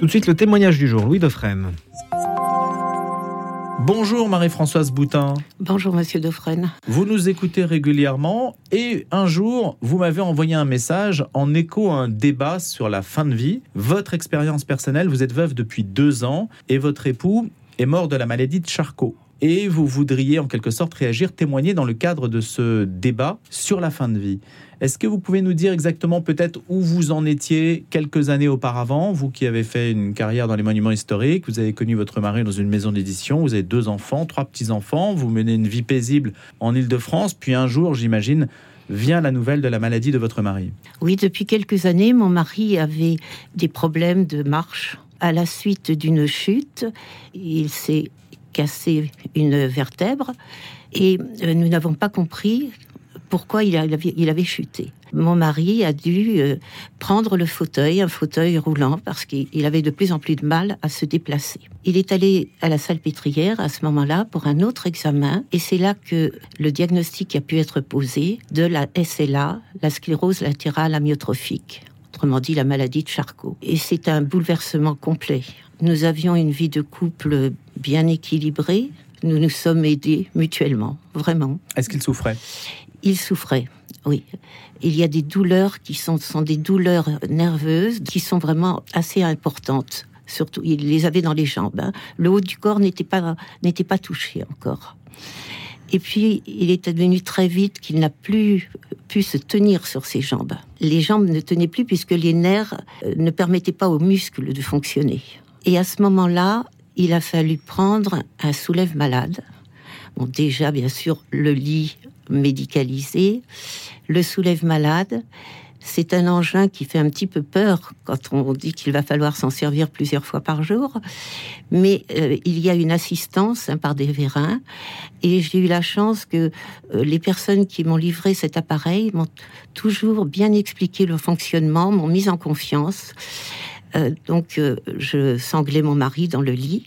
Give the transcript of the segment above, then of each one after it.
Tout de suite, le témoignage du jour, Louis Dauphren. Bonjour Marie-Françoise Boutin. Bonjour Monsieur Dauphren. Vous nous écoutez régulièrement et un jour, vous m'avez envoyé un message en écho à un débat sur la fin de vie. Votre expérience personnelle, vous êtes veuve depuis deux ans et votre époux est mort de la maladie de Charcot. Et vous voudriez en quelque sorte réagir, témoigner dans le cadre de ce débat sur la fin de vie. Est-ce que vous pouvez nous dire exactement peut-être où vous en étiez quelques années auparavant, vous qui avez fait une carrière dans les monuments historiques, vous avez connu votre mari dans une maison d'édition, vous avez deux enfants, trois petits-enfants, vous menez une vie paisible en Île-de-France, puis un jour, j'imagine, vient la nouvelle de la maladie de votre mari. Oui, depuis quelques années, mon mari avait des problèmes de marche. À la suite d'une chute, il s'est cassé une vertèbre et euh, nous n'avons pas compris pourquoi il avait, il avait chuté. Mon mari a dû euh, prendre le fauteuil, un fauteuil roulant, parce qu'il avait de plus en plus de mal à se déplacer. Il est allé à la salle pétrière à ce moment-là pour un autre examen, et c'est là que le diagnostic a pu être posé de la SLA, la sclérose latérale amyotrophique, autrement dit la maladie de Charcot. Et c'est un bouleversement complet. Nous avions une vie de couple bien équilibrée, nous nous sommes aidés mutuellement, vraiment. Est-ce qu'il souffrait il souffrait, oui. Il y a des douleurs qui sont, sont des douleurs nerveuses qui sont vraiment assez importantes. Surtout, il les avait dans les jambes. Hein. Le haut du corps n'était pas, n'était pas touché encore. Et puis, il est devenu très vite qu'il n'a plus pu se tenir sur ses jambes. Les jambes ne tenaient plus puisque les nerfs euh, ne permettaient pas aux muscles de fonctionner. Et à ce moment-là, il a fallu prendre un soulève malade. Bon, déjà, bien sûr, le lit médicalisé, le soulève malade. C'est un engin qui fait un petit peu peur quand on dit qu'il va falloir s'en servir plusieurs fois par jour. Mais euh, il y a une assistance hein, par des vérins. Et j'ai eu la chance que euh, les personnes qui m'ont livré cet appareil m'ont toujours bien expliqué le fonctionnement, m'ont mis en confiance. Euh, donc je sanglais mon mari dans le lit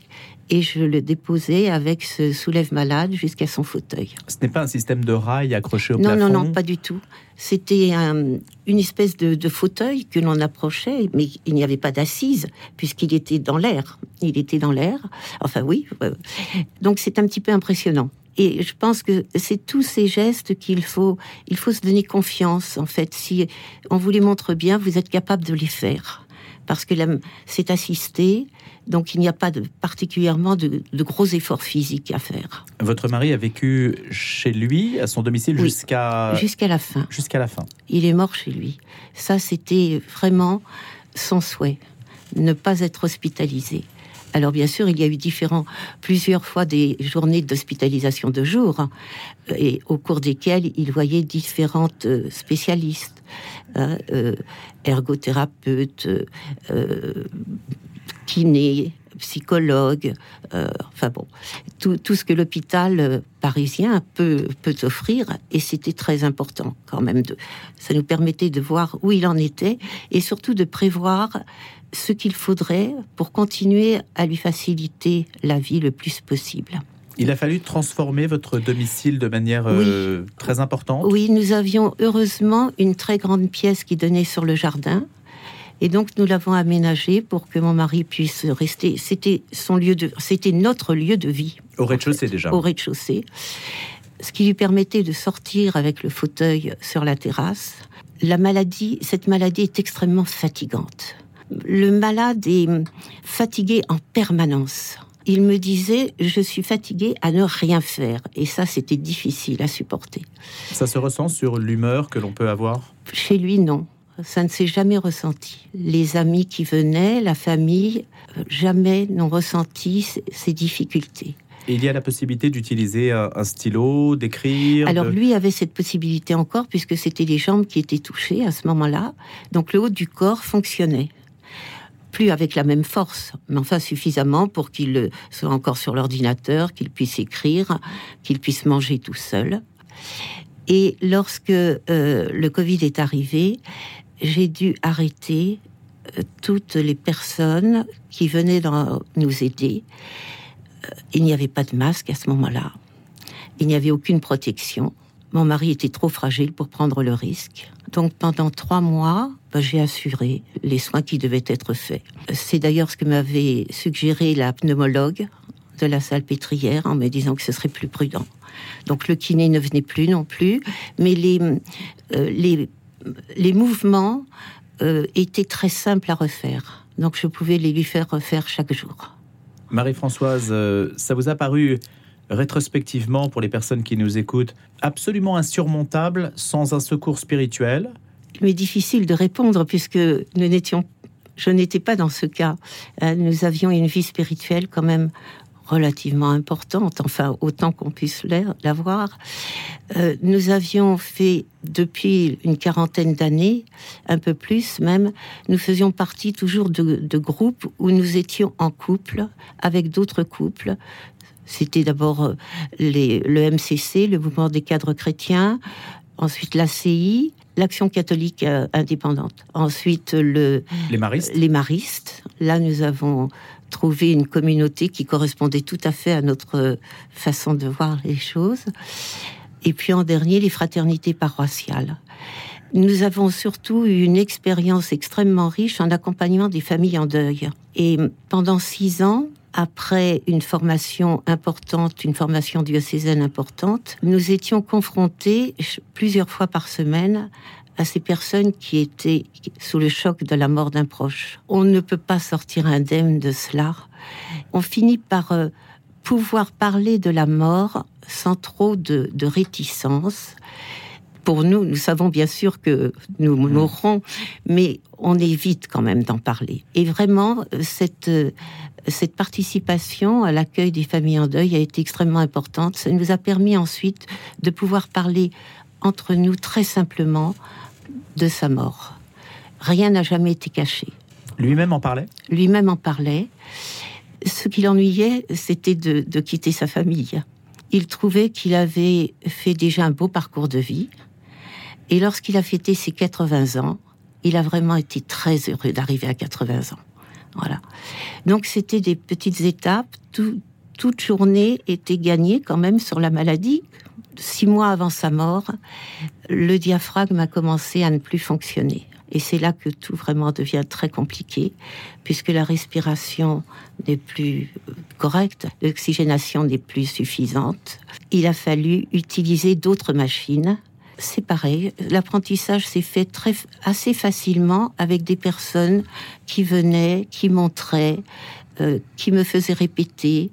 et je le déposais avec ce soulève malade jusqu'à son fauteuil. Ce n'est pas un système de rail accroché au non, plafond Non, non, pas du tout. C'était une espèce de, fauteuil que l'on approchait, mais il n'y avait pas d'assise puisqu'il était dans l'air. Il était dans l'air. Enfin oui. Euh, donc c'est un petit peu impressionnant. Et je pense que c'est tous ces gestes qu'il faut, il faut se donner confiance. En fait, si on vous les montre bien, vous êtes capable de les faire parce que c'est assisté, donc il n'y a pas de, particulièrement de, gros efforts physiques à faire. Votre mari a vécu chez lui, à son domicile, jusqu'à... Jusqu'à la fin. Jusqu'à la fin. Il est mort chez lui. Ça, c'était vraiment son souhait, ne pas être hospitalisé. Alors bien sûr, il y a eu différents, plusieurs fois des journées d'hospitalisation de jour, hein, et au cours desquelles il voyait différentes euh, spécialistes, hein, euh, ergothérapeutes, euh, kinés, psychologues, enfin bon, tout, ce que l'hôpital parisien peut, peut offrir, et c'était très important quand même. Ça nous permettait de voir où il en était, et surtout de prévoir ce qu'il faudrait pour continuer à lui faciliter la vie le plus possible. Il a fallu transformer votre domicile de manière euh, très importante. Oui, nous avions heureusement une très grande pièce qui donnait sur le jardin. Et donc nous l'avons aménagé pour que mon mari puisse rester. C'était son lieu de, c'était notre lieu de vie. Au rez-de-chaussée déjà. Au rez-de-chaussée, ce qui lui permettait de sortir avec le fauteuil sur la terrasse. La maladie, cette maladie est extrêmement fatigante le malade est fatigué en permanence. Il me disait, je suis fatigué à ne rien faire. Et ça, c'était difficile à supporter. Ça se ressent sur l'humeur que l'on peut avoir? Chez lui, non. Ça ne s'est jamais ressenti. Les amis qui venaient, la famille, jamais n'ont ressenti ces difficultés. Et il y a la possibilité d'utiliser un stylo, d'écrire Alors lui avait cette possibilité encore puisque c'était les jambes qui étaient touchées à ce moment-là. Donc le haut du corps fonctionnait plus avec la même force, mais enfin suffisamment pour qu'il soit encore sur l'ordinateur, qu'il puisse écrire, qu'il puisse manger tout seul. Et lorsque euh, le Covid est arrivé, j'ai dû arrêter euh, toutes les personnes qui venaient nous aider. Euh, il n'y avait pas de masque à ce moment-là. Il n'y avait aucune protection. Mon mari était trop fragile pour prendre le risque. Donc pendant trois mois, bah, j'ai assuré les soins qui devaient être faits. C'est d'ailleurs ce que m'avait suggéré la pneumologue de la salle pétrière en me disant que ce serait plus prudent. Donc le kiné ne venait plus non plus, mais les, euh, les, les mouvements euh, étaient très simples à refaire. Donc je pouvais les lui faire refaire chaque jour. Marie-Françoise, euh, ça vous a paru rétrospectivement, pour les personnes qui nous écoutent, absolument insurmontable sans un secours spirituel Mais difficile de répondre puisque nous n'étions, je n'étais pas dans ce cas. Euh, nous avions une vie spirituelle quand même relativement importante, enfin autant qu'on puisse l'avoir. Euh, nous avions fait depuis une quarantaine d'années, un peu plus même, nous faisions partie toujours de, de groupes où nous étions en couple avec d'autres couples. C'était d'abord euh, le MCC, le mouvement des cadres chrétiens, ensuite l'ACI, l'Action catholique euh, indépendante, ensuite le, les maristes. les maristes. Là, nous avons trouvé une communauté qui correspondait tout à fait à notre façon de voir les choses. Et puis en dernier, les fraternités paroissiales. Nous avons surtout eu une expérience extrêmement riche en accompagnement des familles en deuil. Et pendant six ans, après une formation importante, une formation diocésaine importante, nous étions confrontés plusieurs fois par semaine à ces personnes qui étaient sous le choc de la mort d'un proche. On ne peut pas sortir indemne de cela. On finit par euh, pouvoir parler de la mort sans trop de, de réticence. Pour nous, nous savons bien sûr que nous mmh. mourrons, mais on évite quand même d'en parler. Et vraiment, cette, cette participation à l'accueil des familles en deuil a été extrêmement importante. Ça nous a permis ensuite de pouvoir parler entre nous très simplement de sa mort. Rien n'a jamais été caché. Lui-même en parlait? Lui-même en parlait. Ce qui l'ennuyait, c'était de, de, quitter sa famille. Il trouvait qu'il avait fait déjà un beau parcours de vie. Et lorsqu'il a fêté ses 80 ans, il a vraiment été très heureux d'arriver à 80 ans. Voilà. Donc c'était des petites étapes. toute journée était gagnée quand même sur la maladie six mois avant sa mort, le diaphragme a commencé à ne plus fonctionner. Et c'est là que tout vraiment devient très compliqué, puisque la respiration n'est plus correcte, l'oxygénation n'est plus suffisante. Il a fallu utiliser d'autres machines. C'est pareil, l'apprentissage s'est fait très, assez facilement avec des personnes qui venaient, qui montraient, euh, qui me faisaient répéter.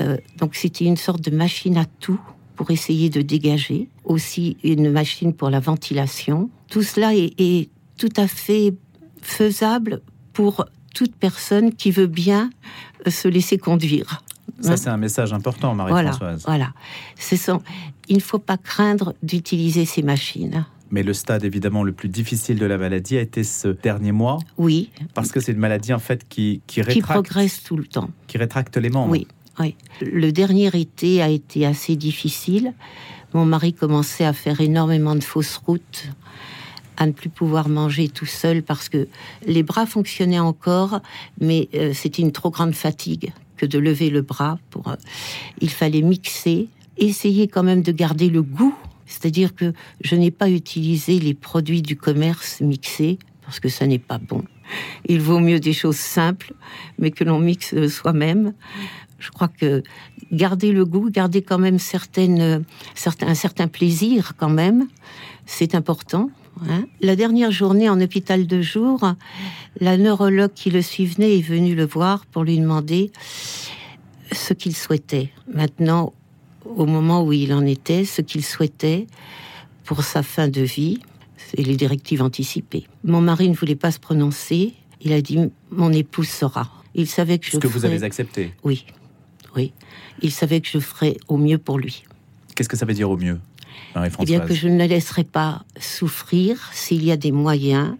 Euh, donc c'était une sorte de machine à tout pour essayer de dégager, aussi une machine pour la ventilation. Tout cela est, tout à fait faisable pour toute personne qui veut bien se laisser conduire. Ça, hein c'est un message important, Marie-Françoise. Voilà, voilà. Il ne faut pas craindre d'utiliser ces machines. Mais le stade évidemment le plus difficile de la maladie a été ce dernier mois. Oui. Parce que c'est une maladie en fait qui qui, rétracte, qui progresse tout le temps. Qui rétracte les membres. Oui. Oui. Le dernier été a été assez difficile. Mon mari commençait à faire énormément de fausses routes, à ne plus pouvoir manger tout seul parce que les bras fonctionnaient encore, mais euh, c'était une trop grande fatigue que de lever le bras. Pour, euh, il fallait mixer, essayer quand même de garder le goût. C'est-à-dire que je n'ai pas utilisé les produits du commerce mixés parce que ça n'est pas bon. Il vaut mieux des choses simples, mais que l'on mixe soi-même je crois que garder le goût, garder quand même certaines, certains, un certain plaisir quand même, c'est important. Hein? la dernière journée en hôpital de jour, la neurologue qui le suivait est venue le voir pour lui demander ce qu'il souhaitait. Maintenant, au moment où il en était, ce qu'il souhaitait pour sa fin de vie, c'est les directives anticipées. Mon mari ne voulait pas se prononcer. Il a dit mon épouse saura. Il savait que je. Ce que vous avez accepté. Oui, oui. Il savait que je ferais au mieux pour lui. Qu'est-ce que ça veut dire au mieux? Eh bien que je ne le laisserai pas souffrir s'il y a des moyens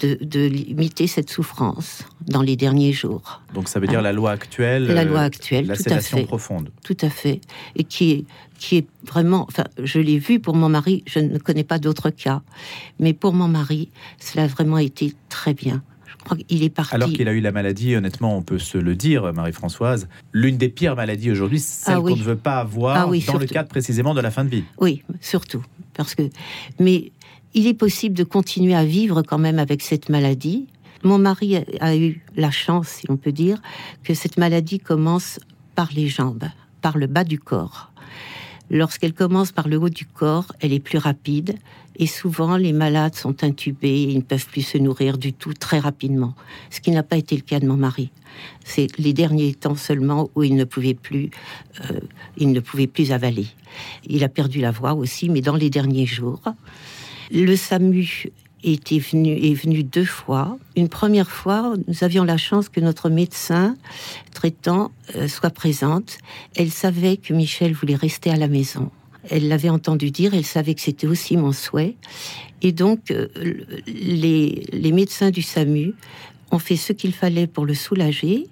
de, limiter cette souffrance dans les derniers jours. Donc ça veut dire la loi actuelle La loi actuelle, la tout à fait. profonde. Tout à fait. Et qui est, qui est vraiment... Enfin, je l'ai vu pour mon mari, je ne connais pas d'autres cas. Mais pour mon mari, cela a vraiment été très bien. Il est parti. Alors qu'il a eu la maladie, honnêtement, on peut se le dire, Marie-Françoise, l'une des pires maladies aujourd'hui, celle ah qu'on ne veut pas avoir ah dans le cadre précisément de la fin de vie. Oui, surtout. Parce que, mais il est possible de continuer à vivre quand même avec cette maladie. Mon mari a eu la chance, si on peut dire, que cette maladie commence par les jambes, par le bas du corps. Lorsqu'elle commence par le haut du corps, elle est plus rapide et souvent les malades sont intubés et ils ne peuvent plus se nourrir du tout très rapidement, ce qui n'a pas été le cas de mon mari. C'est les derniers temps seulement où il ne pouvait plus, euh, il ne pouvait plus avaler. Il a perdu la voix aussi, mais dans les derniers jours, le SAMU était venu, est venu deux fois. Une première fois, nous avions la chance que notre médecin traitant euh, soit présente. Elle savait que Michel voulait rester à la maison. Elle l'avait entendu dire, elle savait que c'était aussi mon souhait. Et donc, euh, les, les médecins du SAMU ont fait ce qu'il fallait pour le soulager,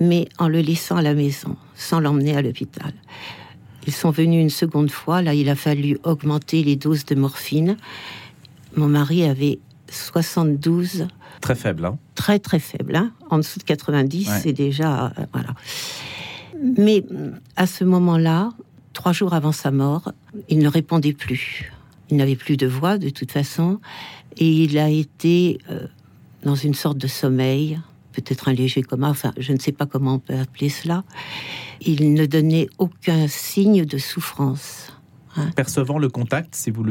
mais en le laissant à la maison, sans l'emmener à l'hôpital. Ils sont venus une seconde fois, là il a fallu augmenter les doses de morphine. Mon mari avait 72. Très faible, hein Très très faible, hein en dessous de 90, c'est déjà... Euh, voilà. Mais à ce moment-là, trois jours avant sa mort, il ne répondait plus. Il n'avait plus de voix de toute façon, et il a été euh, dans une sorte de sommeil, peut-être un léger coma, enfin je ne sais pas comment on peut appeler cela. Il ne donnait aucun signe de souffrance. Hein. Percevant le contact, si vous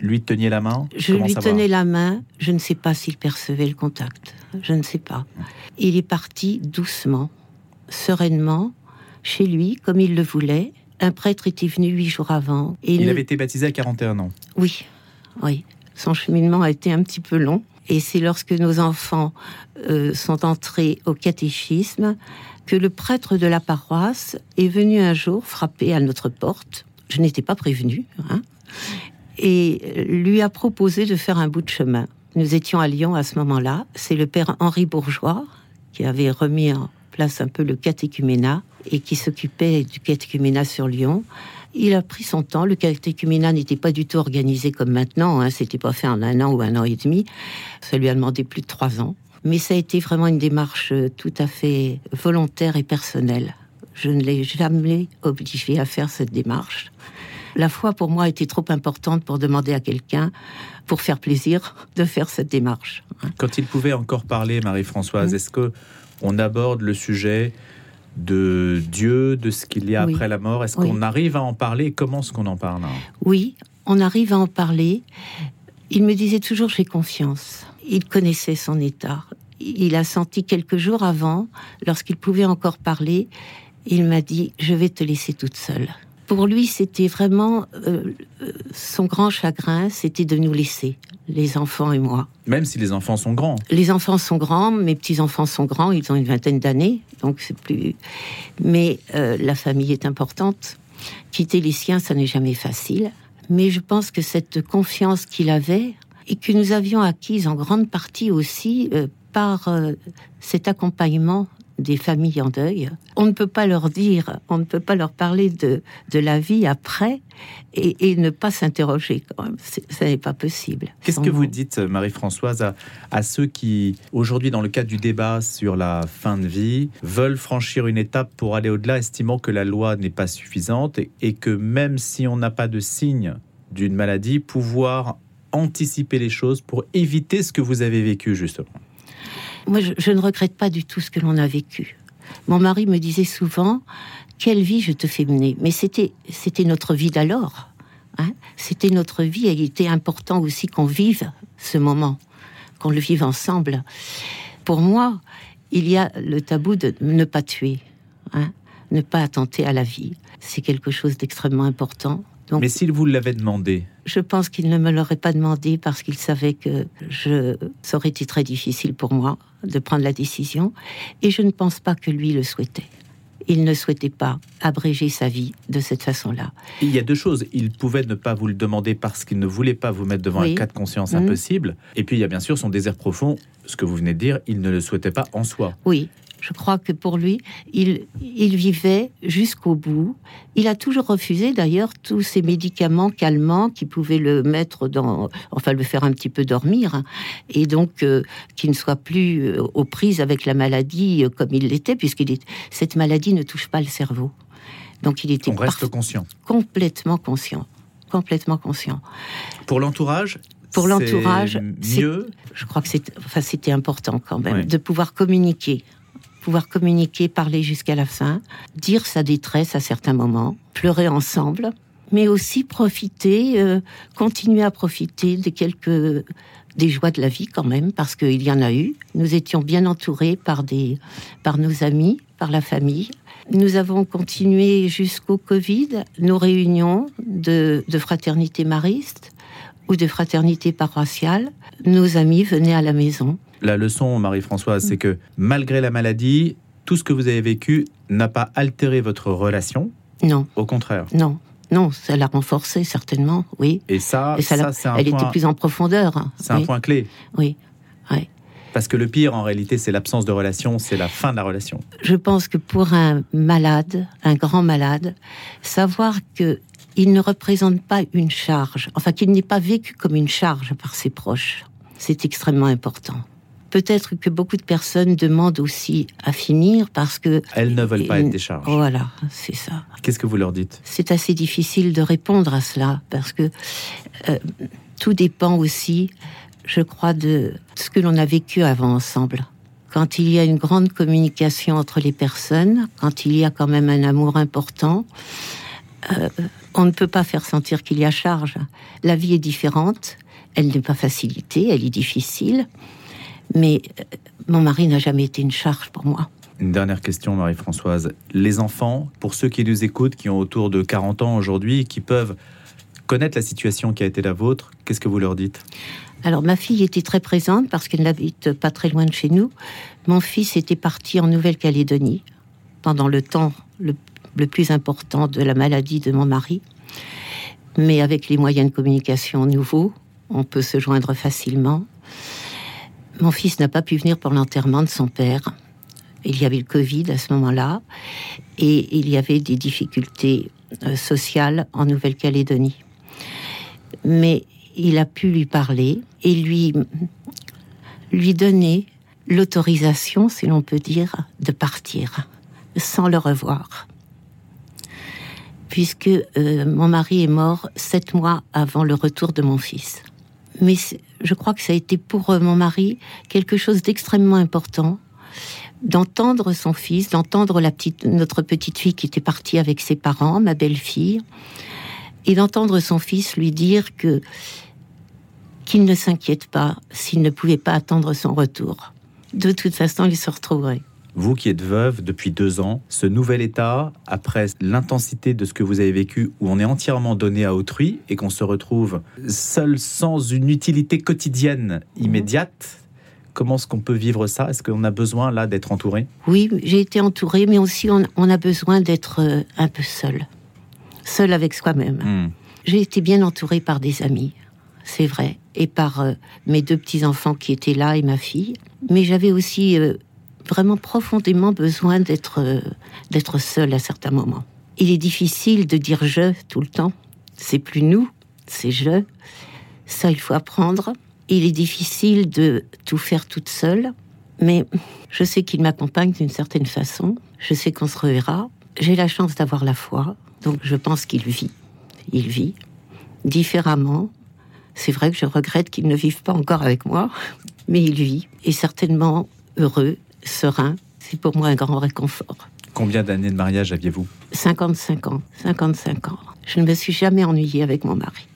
lui teniez la main? Je lui tenais la main, je ne sais pas s'il percevait le contact, je ne sais pas. Il est parti doucement, sereinement, chez lui, comme il le voulait. Un prêtre était venu huit jours avant. Et il avait été baptisé à 41 ans. Oui, oui. Son cheminement a été un petit peu long. Et c'est lorsque nos enfants euh, sont entrés au catéchisme que le prêtre de la paroisse est venu un jour frapper à notre porte. Je n'étais pas prévenue. Hein, et lui a proposé de faire un bout de chemin. Nous étions à Lyon à ce moment-là. C'est le père Henri Bourgeois qui avait remis en place un peu le catéchuménat et qui s'occupait du catéchuménat sur Lyon. Il a pris son temps. Le catéchuménat n'était pas du tout organisé comme maintenant. Hein. C'était pas fait en un an ou un an et demi. Ça lui a demandé plus de trois ans. Mais ça a été vraiment une démarche tout à fait volontaire et personnelle. Je ne l'ai jamais obligé à faire cette démarche. La foi pour moi était trop importante pour demander à quelqu'un, pour faire plaisir, de faire cette démarche. Quand il pouvait encore parler, Marie-Françoise, est-ce que on aborde le sujet de Dieu, de ce qu'il y a après la mort? Est-ce qu'on arrive à en parler? Comment est-ce qu'on en parle? Oui, on arrive à en parler. Il me disait toujours j'ai confiance. Il connaissait son état. Il a senti quelques jours avant, lorsqu'il pouvait encore parler, il m'a dit je vais te laisser toute seule pour lui, c'était vraiment euh, son grand chagrin, c'était de nous laisser, les enfants et moi. Même si les enfants sont grands. Les enfants sont grands, mes petits enfants sont grands, ils ont une vingtaine d'années, donc c'est plus. Mais euh, la famille est importante. Quitter les siens, ça n'est jamais facile. Mais je pense que cette confiance qu'il avait et que nous avions acquise en grande partie aussi euh, par cet accompagnement des familles en deuil. On ne peut pas leur dire, on ne peut pas leur parler de, de la vie après et, ne pas s'interroger quand même. Ça n'est pas possible. Qu'est-ce que vous dites, Marie-Françoise, à, à, ceux qui, aujourd'hui, dans le cadre du débat sur la fin de vie, veulent franchir une étape pour aller au-delà, estimant que la loi n'est pas suffisante et, et que même si on n'a pas de signe d'une maladie, pouvoir anticiper les choses pour éviter ce que vous avez vécu, justement moi, je, ne regrette pas du tout ce que l'on a vécu. Mon mari me disait souvent quelle vie je te fais mener. Mais c'était notre vie d'alors. Hein. c'était notre vie et il était important aussi qu'on vive ce moment, qu'on le vive ensemble. Pour moi, il y a le tabou de ne pas tuer, hein, ne pas attenter à la vie. C'est quelque chose d'extrêmement important. Mais s'il vous l'avait demandé? Je pense qu'il ne me l'aurait pas demandé parce qu'il savait que je, ça aurait été très difficile pour moi de prendre la décision. Et je ne pense pas que lui le souhaitait. Il ne souhaitait pas abréger sa vie de cette façon-là. Il y a deux choses. Il pouvait ne pas vous le demander parce qu'il ne voulait pas vous mettre devant un cas de conscience mmh. impossible. Et puis il y a bien sûr son désir profond, ce que vous venez de dire, il ne le souhaitait pas en soi. Oui, je crois que pour lui, il, il vivait jusqu'au bout. Il a toujours refusé d'ailleurs tous ces médicaments calmants qui pouvaient le mettre dans, enfin le faire un petit peu dormir, hein. et donc euh, qu'il ne soit plus euh, aux prises avec la maladie euh, comme il l'était, puisque cette maladie ne touche pas le cerveau. Donc il était On reste conscient. Complètement conscient complètement conscient. Pour l'entourage, Pour l'entourage, c'est mieux. Je crois que c'était enfin, c'était important quand même de pouvoir communiquer. Pouvoir communiquer, parler jusqu'à la fin, dire sa détresse à certains moments, pleurer ensemble, mais aussi profiter, euh, continuer à profiter des quelques des joies de la vie quand même, parce qu'il y en a eu. Nous étions bien entourés par des par nos amis, par la famille. Nous avons continué jusqu'au Covid nos réunions de, de fraternité mariste ou de fraternité paroissiale. Nos amis venaient à la maison. La leçon, Marie-Françoise, c'est que malgré la maladie, tout ce que vous avez vécu n'a pas altéré votre relation. Non, Au contraire. non, non, ça l'a renforcée certainement, oui. Et ça, Et ça c'est un, Elle était plus en profondeur. c'est un oui, point clé. oui. Parce que le pire, en réalité, c'est l'absence de relation, c'est la fin de la relation. Je pense que pour un malade, un grand malade, savoir que il ne représente pas une charge, enfin qu'il n'est pas vécu comme une charge par ses proches, c'est extrêmement important. Peut-être que beaucoup de personnes demandent aussi à finir parce que Elles ne veulent pas être des charges. voilà, c'est ça. Qu'est-ce que vous leur dites? C'est assez difficile de répondre à cela parce que euh, tout dépend aussi, je crois, de ce que l'on a vécu avant ensemble. Quand il y a une grande communication entre les personnes, quand il y a quand même un amour important, euh, on ne peut pas faire sentir qu'il y a charge. La vie est différente, elle n'est pas facilitée, elle est difficile, mais euh, mon mari n'a jamais été une charge pour moi. Une dernière question, Marie-Françoise. Les enfants, pour ceux qui nous écoutent, qui ont autour de 40 ans aujourd'hui, qui peuvent connaître la situation qui a été la vôtre, qu'est-ce que vous leur dites? Alors ma fille était très présente parce qu'elle n'habite pas très loin de chez nous. Mon fils était parti en Nouvelle-Calédonie pendant le temps le, le plus important de la maladie de mon mari. Mais avec les moyens de communication nouveaux, on peut se joindre facilement. Mon fils n'a pas pu venir pour l'enterrement de son père. Il y avait le Covid à ce moment-là et il y avait des difficultés euh, sociales en Nouvelle-Calédonie. Mais il a pu lui parler et lui, lui donner l'autorisation, si l'on peut dire, de partir sans le revoir. Puisque euh, mon mari est mort sept mois avant le retour de mon fils. Mais je crois que ça a été pour euh, mon mari quelque chose d'extrêmement important d'entendre son fils, d'entendre notre petite fille qui était partie avec ses parents, ma belle-fille, et d'entendre son fils lui dire que qu'il ne s'inquiète pas s'il ne pouvait pas attendre son retour. De toute façon, il se retrouverait. Vous qui êtes veuve depuis deux ans, ce nouvel état, après l'intensité de ce que vous avez vécu, où on est entièrement donné à autrui et qu'on se retrouve seul sans une utilité quotidienne immédiate, comment est-ce qu'on peut vivre ça? Est-ce qu'on a besoin là d'être entouré? Oui, j'ai été entourée, mais aussi on, on a besoin d'être euh, un peu seul. Seul avec soi-même. Hmm. J'ai été bien entourée par des amis, c'est vrai, et par euh, mes deux petits-enfants qui étaient là et ma fille. Mais j'avais aussi euh, vraiment profondément besoin d'être euh, d'être seule à certains moments. Il est difficile de dire je tout le temps. C'est plus nous, c'est je. Ça, il faut apprendre. Il est difficile de tout faire toute seule, mais je sais qu'il m'accompagne d'une certaine façon. Je sais qu'on se reverra. J'ai la chance d'avoir la foi, donc je pense qu'il vit. Il vit différemment. C'est vrai que je regrette qu'il ne vive pas encore avec moi, mais il vit et certainement heureux, serein. C'est pour moi un grand réconfort. Combien d'années de mariage aviez-vous 55 ans, 55 ans. Je ne me suis jamais ennuyée avec mon mari.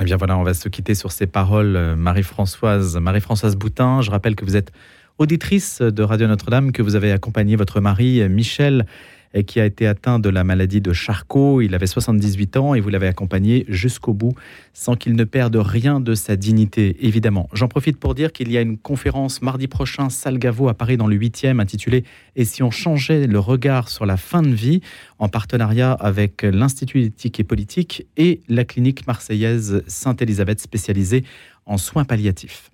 Eh bien voilà, on va se quitter sur ces paroles, euh, Marie-Françoise, Marie-Françoise Boutin. Je rappelle que vous êtes auditrice de Radio Notre-Dame, que vous avez accompagné votre mari euh, Michel, et qui a été atteint de la maladie de Charcot. Il avait 78 ans et vous l'avez accompagné jusqu'au bout, sans qu'il ne perde rien de sa dignité, évidemment. J'en profite pour dire qu'il y a une conférence mardi prochain, salle Gaveau à Paris, dans le 8e, intitulée Et si on changeait le regard sur la fin de vie, en partenariat avec l'Institut d'éthique et politique et la clinique marseillaise Sainte-Élisabeth spécialisée en soins palliatifs.